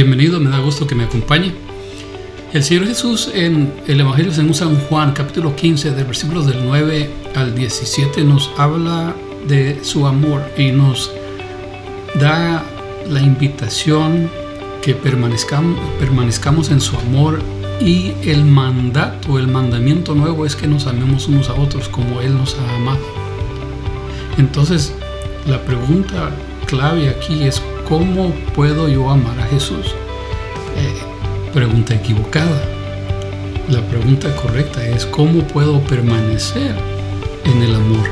Bienvenido, me da gusto que me acompañe. El Señor Jesús en el Evangelio según San Juan, capítulo 15, de versículos del 9 al 17, nos habla de su amor y nos da la invitación que permanezcamos, permanezcamos en su amor y el mandato, el mandamiento nuevo es que nos amemos unos a otros como Él nos ha amado. Entonces, la pregunta clave aquí es ¿cómo puedo yo amar a Jesús? Eh, pregunta equivocada. La pregunta correcta es ¿cómo puedo permanecer en el amor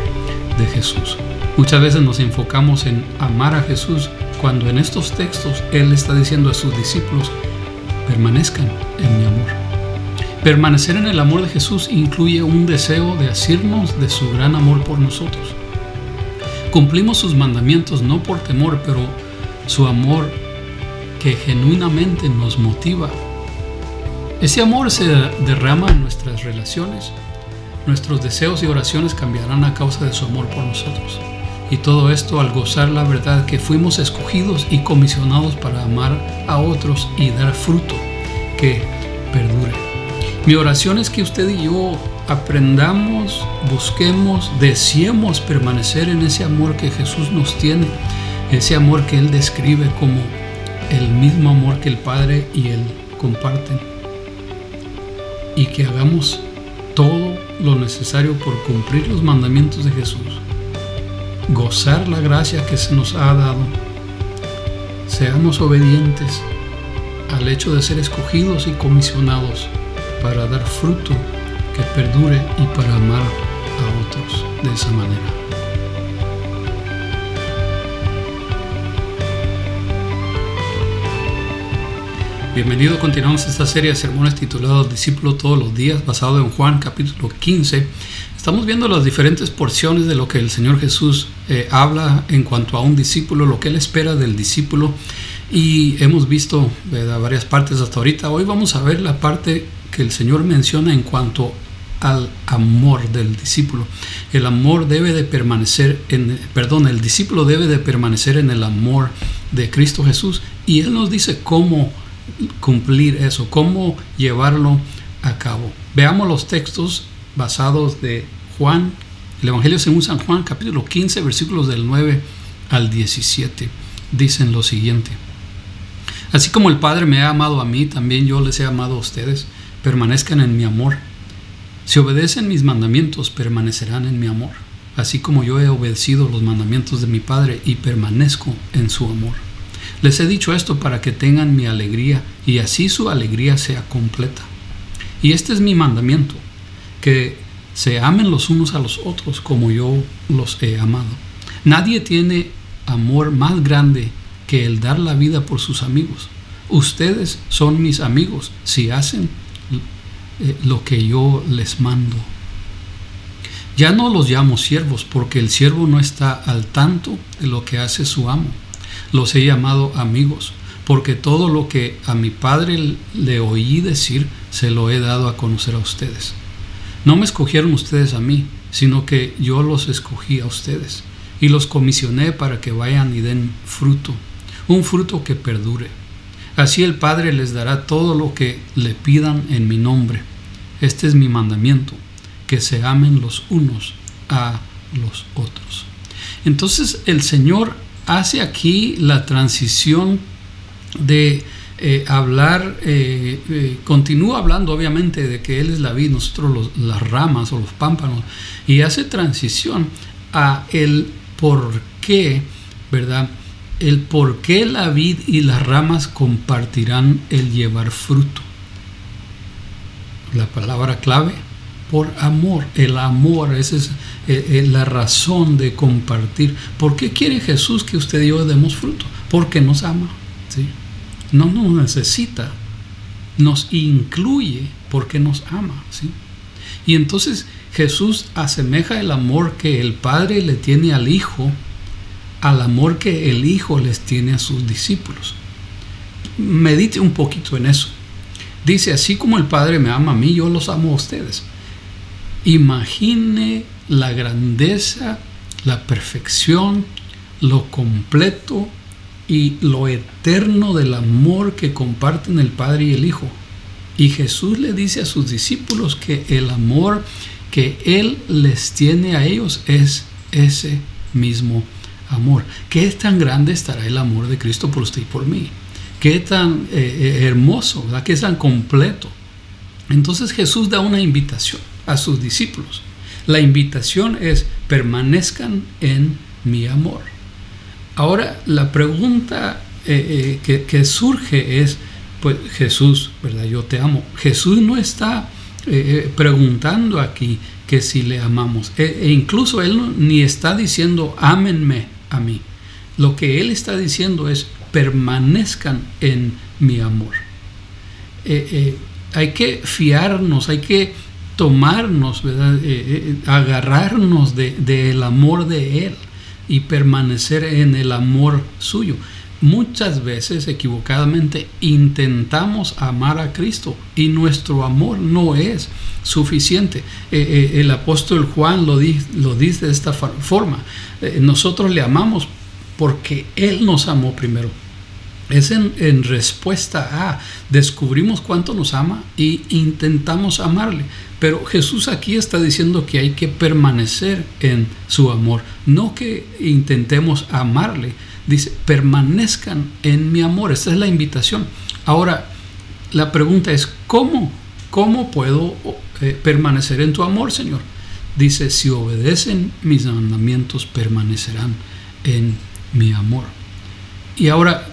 de Jesús? Muchas veces nos enfocamos en amar a Jesús cuando en estos textos Él está diciendo a sus discípulos, permanezcan en mi amor. Permanecer en el amor de Jesús incluye un deseo de asirnos de su gran amor por nosotros. Cumplimos sus mandamientos no por temor, pero su amor que genuinamente nos motiva. Ese amor se derrama en nuestras relaciones. Nuestros deseos y oraciones cambiarán a causa de su amor por nosotros. Y todo esto al gozar la verdad que fuimos escogidos y comisionados para amar a otros y dar fruto que perdure. Mi oración es que usted y yo aprendamos, busquemos, deseemos permanecer en ese amor que Jesús nos tiene ese amor que Él describe como el mismo amor que el Padre y Él comparten. Y que hagamos todo lo necesario por cumplir los mandamientos de Jesús, gozar la gracia que se nos ha dado, seamos obedientes al hecho de ser escogidos y comisionados para dar fruto que perdure y para amar a otros de esa manera. Bienvenido, continuamos esta serie de sermones titulados Discípulo todos los días, basado en Juan capítulo 15. Estamos viendo las diferentes porciones de lo que el Señor Jesús eh, habla en cuanto a un discípulo, lo que Él espera del discípulo y hemos visto varias partes hasta ahorita. Hoy vamos a ver la parte que el Señor menciona en cuanto al amor del discípulo. El amor debe de permanecer en, perdón, el discípulo debe de permanecer en el amor de Cristo Jesús y Él nos dice cómo cumplir eso, cómo llevarlo a cabo. Veamos los textos basados de Juan, el Evangelio según San Juan, capítulo 15, versículos del 9 al 17. Dicen lo siguiente. Así como el Padre me ha amado a mí, también yo les he amado a ustedes. Permanezcan en mi amor. Si obedecen mis mandamientos, permanecerán en mi amor, así como yo he obedecido los mandamientos de mi Padre y permanezco en su amor. Les he dicho esto para que tengan mi alegría y así su alegría sea completa. Y este es mi mandamiento, que se amen los unos a los otros como yo los he amado. Nadie tiene amor más grande que el dar la vida por sus amigos. Ustedes son mis amigos si hacen eh, lo que yo les mando. Ya no los llamo siervos porque el siervo no está al tanto de lo que hace su amo los he llamado amigos, porque todo lo que a mi Padre le oí decir, se lo he dado a conocer a ustedes. No me escogieron ustedes a mí, sino que yo los escogí a ustedes, y los comisioné para que vayan y den fruto, un fruto que perdure. Así el Padre les dará todo lo que le pidan en mi nombre. Este es mi mandamiento, que se amen los unos a los otros. Entonces el Señor hace aquí la transición de eh, hablar, eh, eh, continúa hablando obviamente de que Él es la vid, nosotros las ramas o los pámpanos, y hace transición a el por qué, ¿verdad? El por qué la vid y las ramas compartirán el llevar fruto. La palabra clave, por amor. El amor, esa es eh, eh, la razón de compartir. ¿Por qué quiere Jesús que usted y yo demos fruto? Porque nos ama. ¿sí? No nos necesita, nos incluye porque nos ama. ¿sí? Y entonces Jesús asemeja el amor que el Padre le tiene al Hijo al amor que el Hijo les tiene a sus discípulos. Medite un poquito en eso. Dice, así como el Padre me ama a mí, yo los amo a ustedes. Imagine la grandeza, la perfección, lo completo y lo eterno del amor que comparten el Padre y el Hijo. Y Jesús le dice a sus discípulos que el amor que Él les tiene a ellos es ese mismo amor. ¿Qué tan grande estará el amor de Cristo por usted y por mí? ¿Qué tan eh, eh, hermoso, ¿verdad? ¿Qué tan completo? Entonces Jesús da una invitación a sus discípulos. La invitación es permanezcan en mi amor. Ahora la pregunta eh, que, surge es, pues Jesús, ¿verdad? Yo te amo. Jesús no está preguntando aquí que si le amamos. E, e incluso Él ni está diciendo, ámenme a mí. Lo que Él está diciendo es, permanezcan en mi amor. Eh, eh, hay que fiarnos, hay que tomarnos, eh, agarrarnos del amor de Él y permanecer en el amor suyo. Muchas veces equivocadamente intentamos amar a Cristo y nuestro amor no es suficiente. el apóstol Juan lo, lo dice de esta forma. nosotros le amamos porque Él nos amó primero. Es en, respuesta a, descubrimos cuánto nos ama y intentamos amarle. Pero Jesús aquí está diciendo que hay que permanecer en su amor, no que intentemos amarle. Dice, permanezcan en mi amor. Esta es la invitación. Ahora, la pregunta es, ¿cómo? ¿Cómo puedo eh, permanecer en tu amor, Señor? Dice, si obedecen mis mandamientos, permanecerán en mi amor. Y ahora,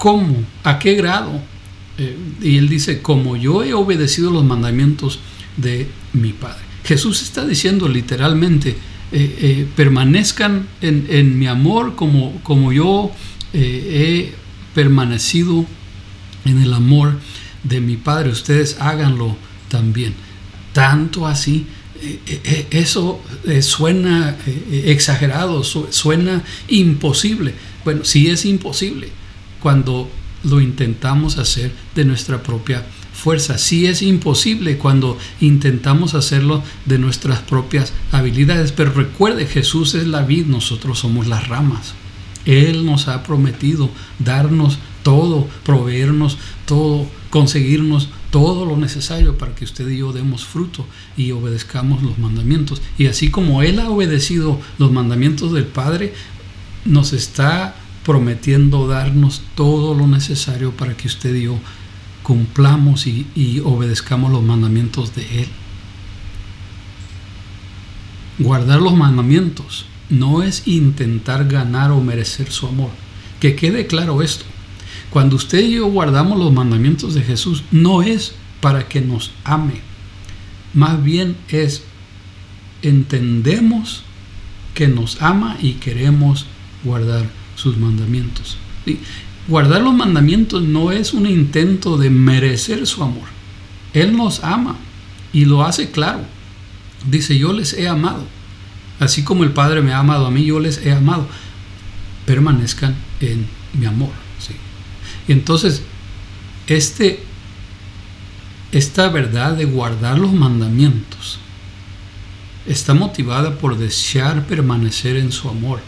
¿cómo? ¿A qué grado? Eh, y él dice, como yo he obedecido los mandamientos de mi Padre. Jesús está diciendo literalmente, eh, eh, permanezcan en, mi amor como, como yo he permanecido en el amor de mi Padre. Ustedes háganlo también. Tanto así eso suena exagerado, suena imposible. Bueno, sí es imposible cuando lo intentamos hacer de nuestra propia fuerza. Sí es imposible cuando intentamos hacerlo de nuestras propias habilidades. Pero recuerde, Jesús es la vid, nosotros somos las ramas. Él nos ha prometido darnos todo, proveernos todo, conseguirnos todo lo necesario para que usted y yo demos fruto y obedezcamos los mandamientos. Y así como Él ha obedecido los mandamientos del Padre, nos está prometiendo darnos todo lo necesario para que usted y yo cumplamos y, obedezcamos los mandamientos de Él. Guardar los mandamientos no es intentar ganar o merecer su amor. Que quede claro esto. Cuando usted y yo guardamos los mandamientos de Jesús, no es para que nos ame. Más bien es, entendemos que nos ama y queremos guardar sus mandamientos. Guardar los mandamientos no es un intento de merecer su amor. Él nos ama y lo hace claro. Dice, yo les he amado. Así como el Padre me ha amado a mí, yo les he amado. Permanezcan en mi amor. Y entonces, este, esta verdad de guardar los mandamientos está motivada por desear permanecer en su amor.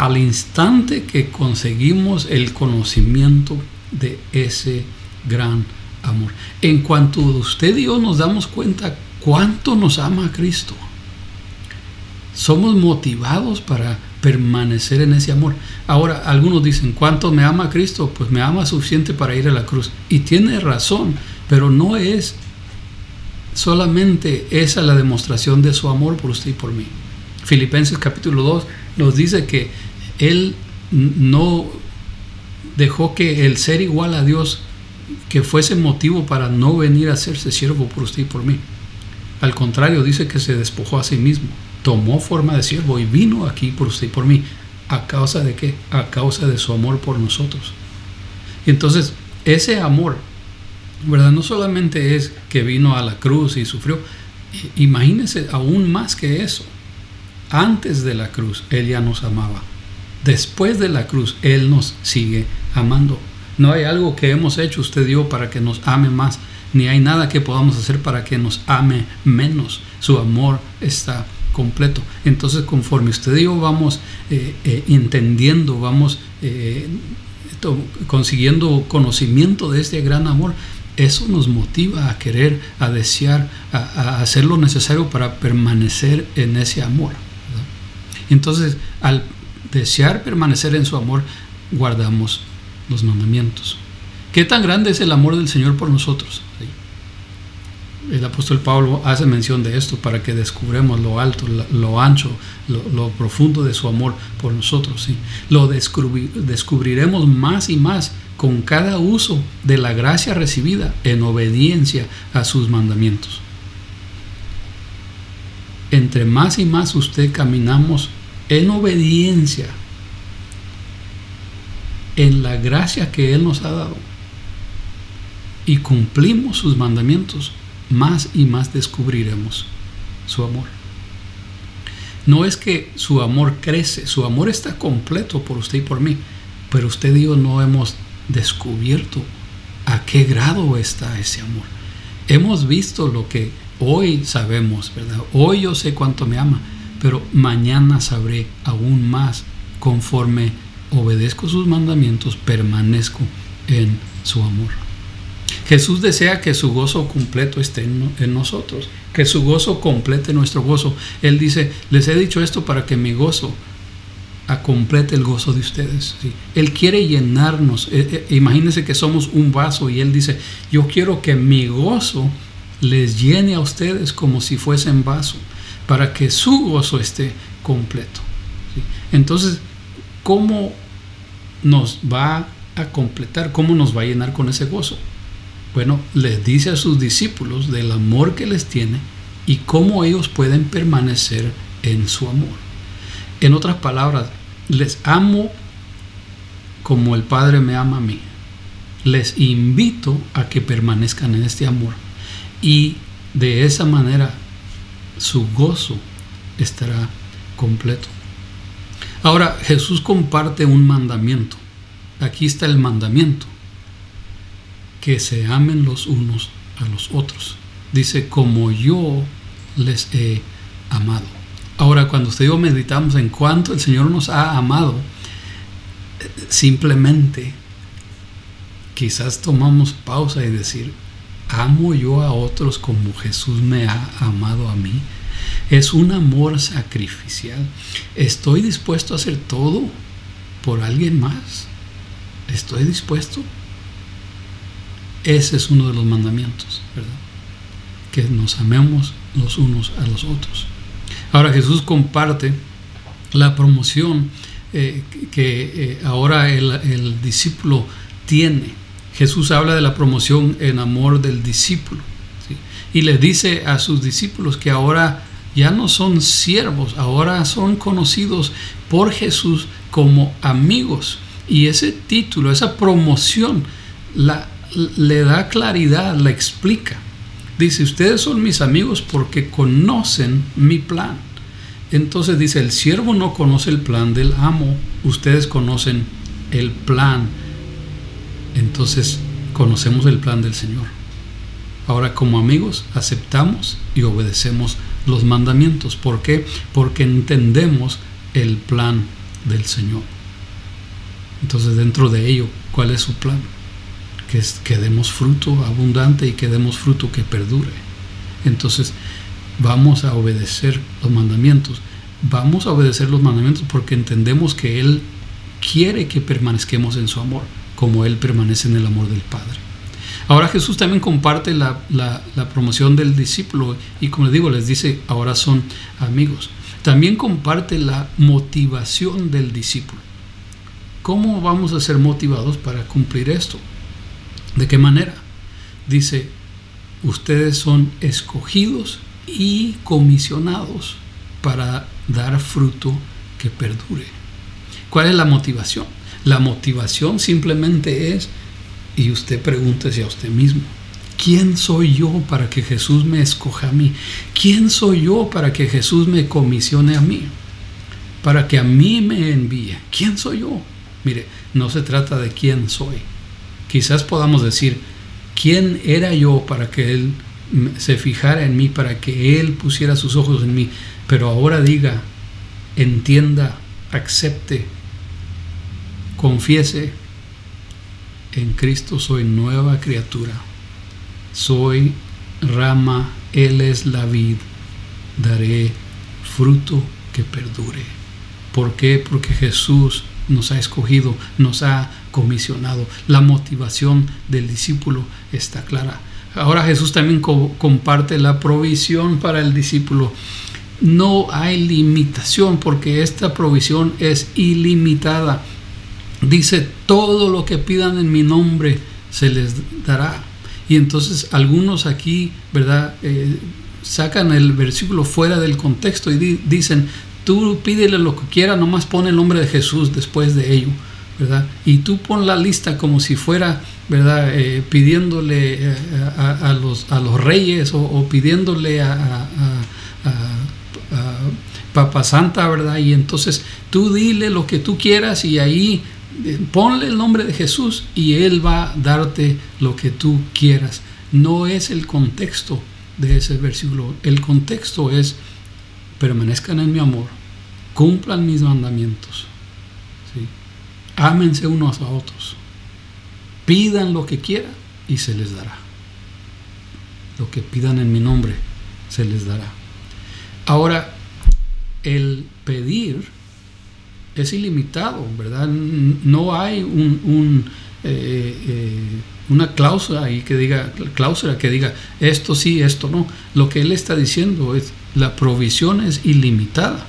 Al instante que conseguimos el conocimiento de ese gran amor. En cuanto usted y yo nos damos cuenta cuánto nos ama Cristo, somos motivados para permanecer en ese amor. Ahora, algunos dicen, ¿cuánto me ama Cristo? Pues me ama suficiente para ir a la cruz. Y tiene razón, pero no es solamente esa la demostración de su amor por usted y por mí. Filipenses capítulo 2 nos dice que Él no dejó que el ser igual a Dios que fuese motivo para no venir a hacerse siervo por usted y por mí. Al contrario, dice que se despojó a sí mismo tomó forma de siervo y vino aquí por usted y por mí. ¿A causa de qué? A causa de su amor por nosotros. Y entonces, ese amor, ¿verdad? No solamente es que vino a la cruz y sufrió, imagínese aún más que eso. Antes de la cruz, Él ya nos amaba. Después de la cruz, Él nos sigue amando. No hay algo que hemos hecho usted yo para que nos ame más, ni hay nada que podamos hacer para que nos ame menos. Su amor está completo. Entonces, conforme usted y vamos eh, eh, entendiendo, vamos eh, consiguiendo conocimiento de este gran amor, eso nos motiva a querer, a desear, a, hacer lo necesario para permanecer en ese amor. Entonces, al desear permanecer en su amor, guardamos los mandamientos. ¿Qué tan grande es el amor del Señor por nosotros? El apóstol Pablo hace mención de esto para que descubremos lo alto, lo, ancho, lo, profundo de su amor por nosotros. ¿sí? Lo descubriremos más y más con cada uso de la gracia recibida en obediencia a sus mandamientos. Entre más y más usted caminamos en obediencia en la gracia que Él nos ha dado y cumplimos sus mandamientos, más y más descubriremos su amor. No es que su amor crece, su amor está completo por usted y por mí, pero usted y yo no hemos descubierto a qué grado está ese amor. Hemos visto lo que hoy sabemos, ¿verdad? Hoy yo sé cuánto me ama, pero mañana sabré aún más conforme obedezco sus mandamientos, permanezco en su amor. Jesús desea que su gozo completo esté en, nosotros, que su gozo complete nuestro gozo. Él dice, les he dicho esto para que mi gozo complete el gozo de ustedes. Él quiere llenarnos. Eh, eh, imagínense que somos un vaso y Él dice, yo quiero que mi gozo les llene a ustedes como si fuesen vaso, para que su gozo esté completo. Entonces, ¿cómo nos va a completar? ¿Cómo nos va a llenar con ese gozo? Bueno, les dice a sus discípulos del amor que les tiene y cómo ellos pueden permanecer en su amor. En otras palabras, les amo como el Padre me ama a mí. Les invito a que permanezcan en este amor y de esa manera su gozo estará completo. Ahora Jesús comparte un mandamiento. Aquí está el mandamiento que se amen los unos a los otros. Dice, como yo les he amado. Ahora, cuando usted y yo meditamos en cuánto el Señor nos ha amado, simplemente quizás tomamos pausa y decir, amo yo a otros como Jesús me ha amado a mí. Es un amor sacrificial. Estoy dispuesto a hacer todo por alguien más. Estoy dispuesto ese es uno de los mandamientos, ¿verdad? Que nos amemos los unos a los otros. Ahora Jesús comparte la promoción eh, que eh, ahora el, discípulo tiene. Jesús habla de la promoción en amor del discípulo. Y le dice a sus discípulos que ahora ya no son siervos, ahora son conocidos por Jesús como amigos. Y ese título, esa promoción, la le da claridad, la explica. Dice, ustedes son mis amigos porque conocen mi plan. Entonces dice, el siervo no conoce el plan del amo, ustedes conocen el plan. Entonces conocemos el plan del Señor. Ahora como amigos aceptamos y obedecemos los mandamientos. ¿Por qué? Porque entendemos el plan del Señor. Entonces dentro de ello, ¿cuál es su plan? que, demos fruto abundante y que demos fruto que perdure. Entonces, vamos a obedecer los mandamientos. Vamos a obedecer los mandamientos porque entendemos que Él quiere que permanezcamos en su amor, como Él permanece en el amor del Padre. Ahora Jesús también comparte la, promoción del discípulo y como les digo, les dice, ahora son amigos. También comparte la motivación del discípulo. ¿Cómo vamos a ser motivados para cumplir esto? ¿De qué manera? Dice, ustedes son escogidos y comisionados para dar fruto que perdure. ¿Cuál es la motivación? La motivación simplemente es, y usted pregúntese a usted mismo, ¿quién soy yo para que Jesús me escoja a mí? ¿Quién soy yo para que Jesús me comisione a mí? Para que a mí me envíe. ¿Quién soy yo? Mire, no se trata de quién soy, quizás podamos decir, ¿quién era yo para que Él se fijara en mí, para que Él pusiera sus ojos en mí? Pero ahora diga, entienda, acepte, confiese, en Cristo soy nueva criatura. Soy rama, Él es la vid, daré fruto que perdure. ¿Por qué? Porque Jesús nos ha escogido, nos ha comisionado. La motivación del discípulo está clara. Ahora Jesús también comparte la provisión para el discípulo. No hay limitación porque esta provisión es ilimitada. Dice, todo lo que pidan en mi nombre se les dará. Y entonces algunos aquí, ¿verdad? Eh, sacan el versículo fuera del contexto y dicen, tú pídele lo que quiera, nomás pon el nombre de Jesús después de ello, ¿verdad? Y tú pon la lista como si fuera, ¿verdad? Eh, pidiéndole eh, a, los, a los reyes o, pidiéndole a, a, Papa Santa, ¿verdad? Y entonces tú dile lo que tú quieras y ahí ponle el nombre de Jesús y Él va a darte lo que tú quieras. No es el contexto de ese versículo. El contexto es, permanezcan en mi amor, cumplan mis mandamientos, ¿sí? ámense unos a otros, pidan lo que quieran y se les dará. Lo que pidan en mi nombre se les dará. Ahora, el pedir es ilimitado, ¿verdad? No hay eh, eh, una cláusula que diga, cláusula que diga esto sí, esto no. Lo que él está diciendo es la provisión es ilimitada.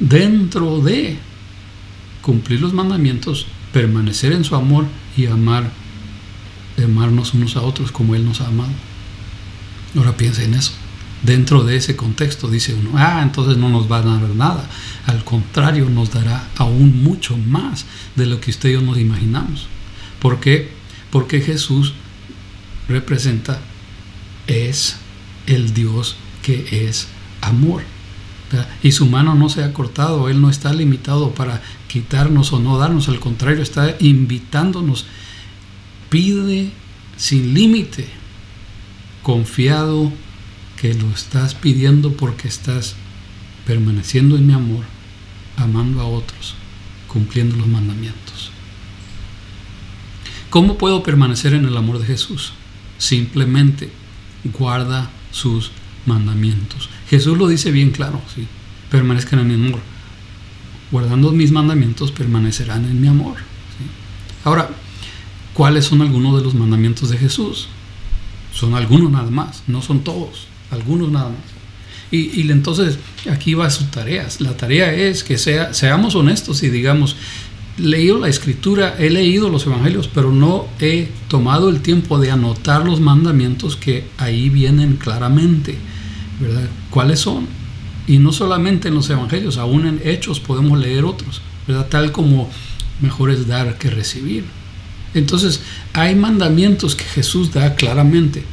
Dentro de cumplir los mandamientos, permanecer en su amor y amar, amarnos unos a otros como él nos ha amado. Ahora piensa en eso dentro de ese contexto dice uno, ah, entonces no nos va a dar nada. Al contrario, nos dará aún mucho más de lo que usted y yo nos imaginamos. ¿Por qué? Porque Jesús representa, es el Dios que es amor. Y su mano no se ha cortado, Él no está limitado para quitarnos o no darnos, al contrario, está invitándonos. Pide sin límite, confiado que lo estás pidiendo porque estás permaneciendo en mi amor, amando a otros, cumpliendo los mandamientos. ¿Cómo puedo permanecer en el amor de Jesús? Simplemente guarda sus mandamientos. Jesús lo dice bien claro, ¿sí? permanezcan en mi amor. Guardando mis mandamientos permanecerán en mi amor. Ahora, ¿cuáles son algunos de los mandamientos de Jesús? Son algunos nada más, no son todos algunos nada más. Y, y, entonces aquí va su tarea. La tarea es que sea, seamos honestos y digamos, leído la escritura, he leído los evangelios, pero no he tomado el tiempo de anotar los mandamientos que ahí vienen claramente, ¿verdad? ¿Cuáles son? Y no solamente en los evangelios, aún en hechos podemos leer otros, ¿verdad? Tal como mejor es dar que recibir. Entonces, hay mandamientos que Jesús da claramente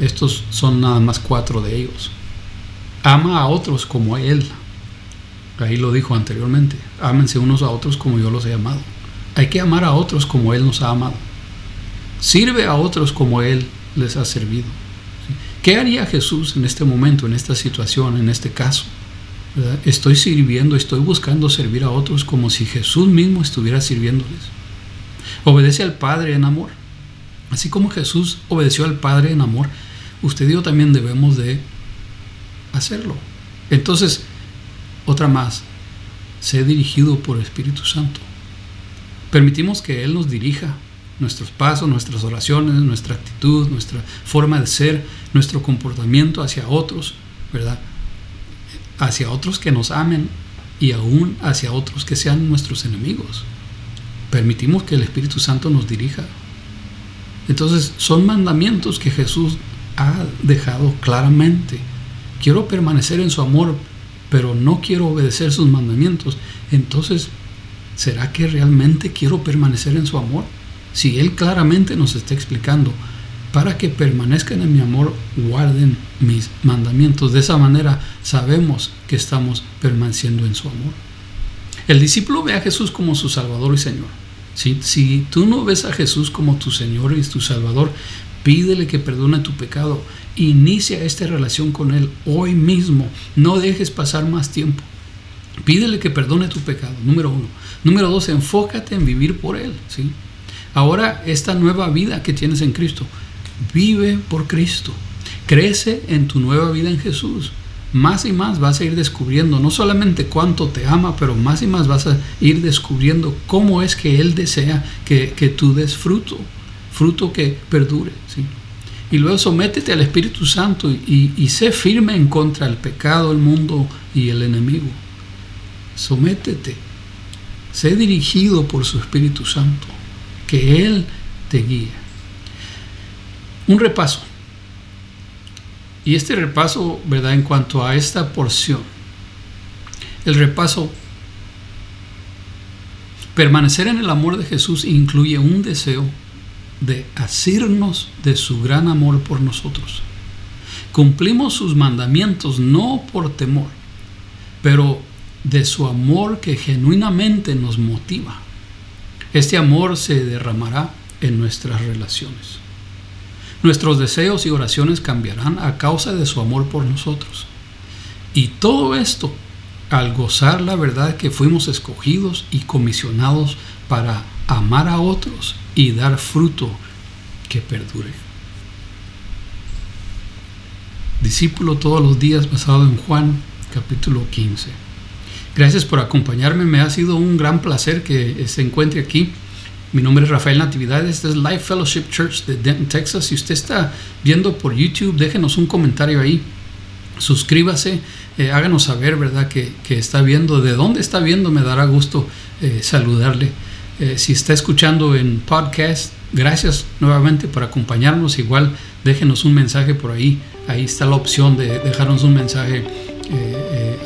estos son nada más cuatro de ellos. Ama a otros como Él. Ahí lo dijo anteriormente. Ámense unos a otros como yo los he amado. Hay que amar a otros como Él nos ha amado. Sirve a otros como Él les ha servido. ¿Qué haría Jesús en este momento, en esta situación, en este caso? Estoy sirviendo, estoy buscando servir a otros como si Jesús mismo estuviera sirviéndoles. Obedece al Padre en amor. Así como Jesús obedeció al Padre en amor, usted y yo también debemos de hacerlo. Entonces, otra más, sé dirigido por el Espíritu Santo. Permitimos que Él nos dirija nuestros pasos, nuestras oraciones, nuestra actitud, nuestra forma de ser, nuestro comportamiento hacia otros, ¿verdad? Hacia otros que nos amen y aún hacia otros que sean nuestros enemigos. Permitimos que el Espíritu Santo nos dirija. Entonces son mandamientos que Jesús ha dejado claramente. Quiero permanecer en su amor, pero no quiero obedecer sus mandamientos. Entonces, ¿será que realmente quiero permanecer en su amor? Si Él claramente nos está explicando, para que permanezcan en mi amor, guarden mis mandamientos. De esa manera sabemos que estamos permaneciendo en su amor. El discípulo ve a Jesús como su Salvador y Señor. Si, si tú no ves a Jesús como tu Señor y tu Salvador, pídele que perdone tu pecado inicia esta relación con Él hoy mismo. No dejes pasar más tiempo. Pídele que perdone tu pecado, número uno. Número dos, enfócate en vivir por Él. ¿sí? Ahora, esta nueva vida que tienes en Cristo, vive por Cristo. Crece en tu nueva vida en Jesús. Más y más vas a ir descubriendo no solamente cuánto te ama, pero más y más vas a ir descubriendo cómo es que Él desea que, tú des fruto, fruto que perdure. ¿sí? Y luego sométete al Espíritu Santo y, y sé firme en contra del pecado, el mundo y el enemigo sométete, sé dirigido por su Espíritu Santo, que Él te guíe. Un repaso. Y este repaso, ¿verdad? En cuanto a esta porción, el repaso, permanecer en el amor de Jesús incluye un deseo de asirnos de su gran amor por nosotros. Cumplimos sus mandamientos no por temor, pero de su amor que genuinamente nos motiva. Este amor se derramará en nuestras relaciones. Nuestros deseos y oraciones cambiarán a causa de su amor por nosotros. Y todo esto al gozar la verdad que fuimos escogidos y comisionados para amar a otros y dar fruto que perdure. Discípulo todos los días basado en Juan capítulo 15. Gracias por acompañarme, me ha sido un gran placer que se encuentre aquí. Mi nombre es Rafael Natividad, este es Life Fellowship Church de Denton, Texas. Si usted está viendo por YouTube, déjenos un comentario ahí. Suscríbase, eh, háganos saber, ¿verdad?, que, está viendo. De dónde está viendo, me dará gusto eh, saludarle. Eh, si está escuchando en podcast, gracias nuevamente por acompañarnos. Igual déjenos un mensaje por ahí. Ahí está la opción de dejarnos un mensaje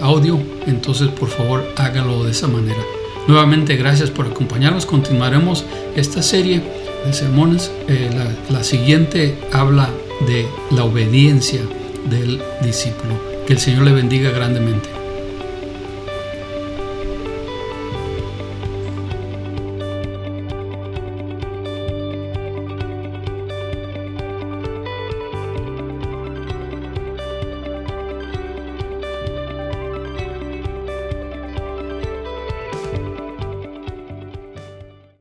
audio, entonces por favor hágalo de esa manera. Nuevamente gracias por acompañarnos. Continuaremos esta serie de sermones. Eh, la siguiente habla de la obediencia del discípulo. Que el Señor le bendiga grandemente.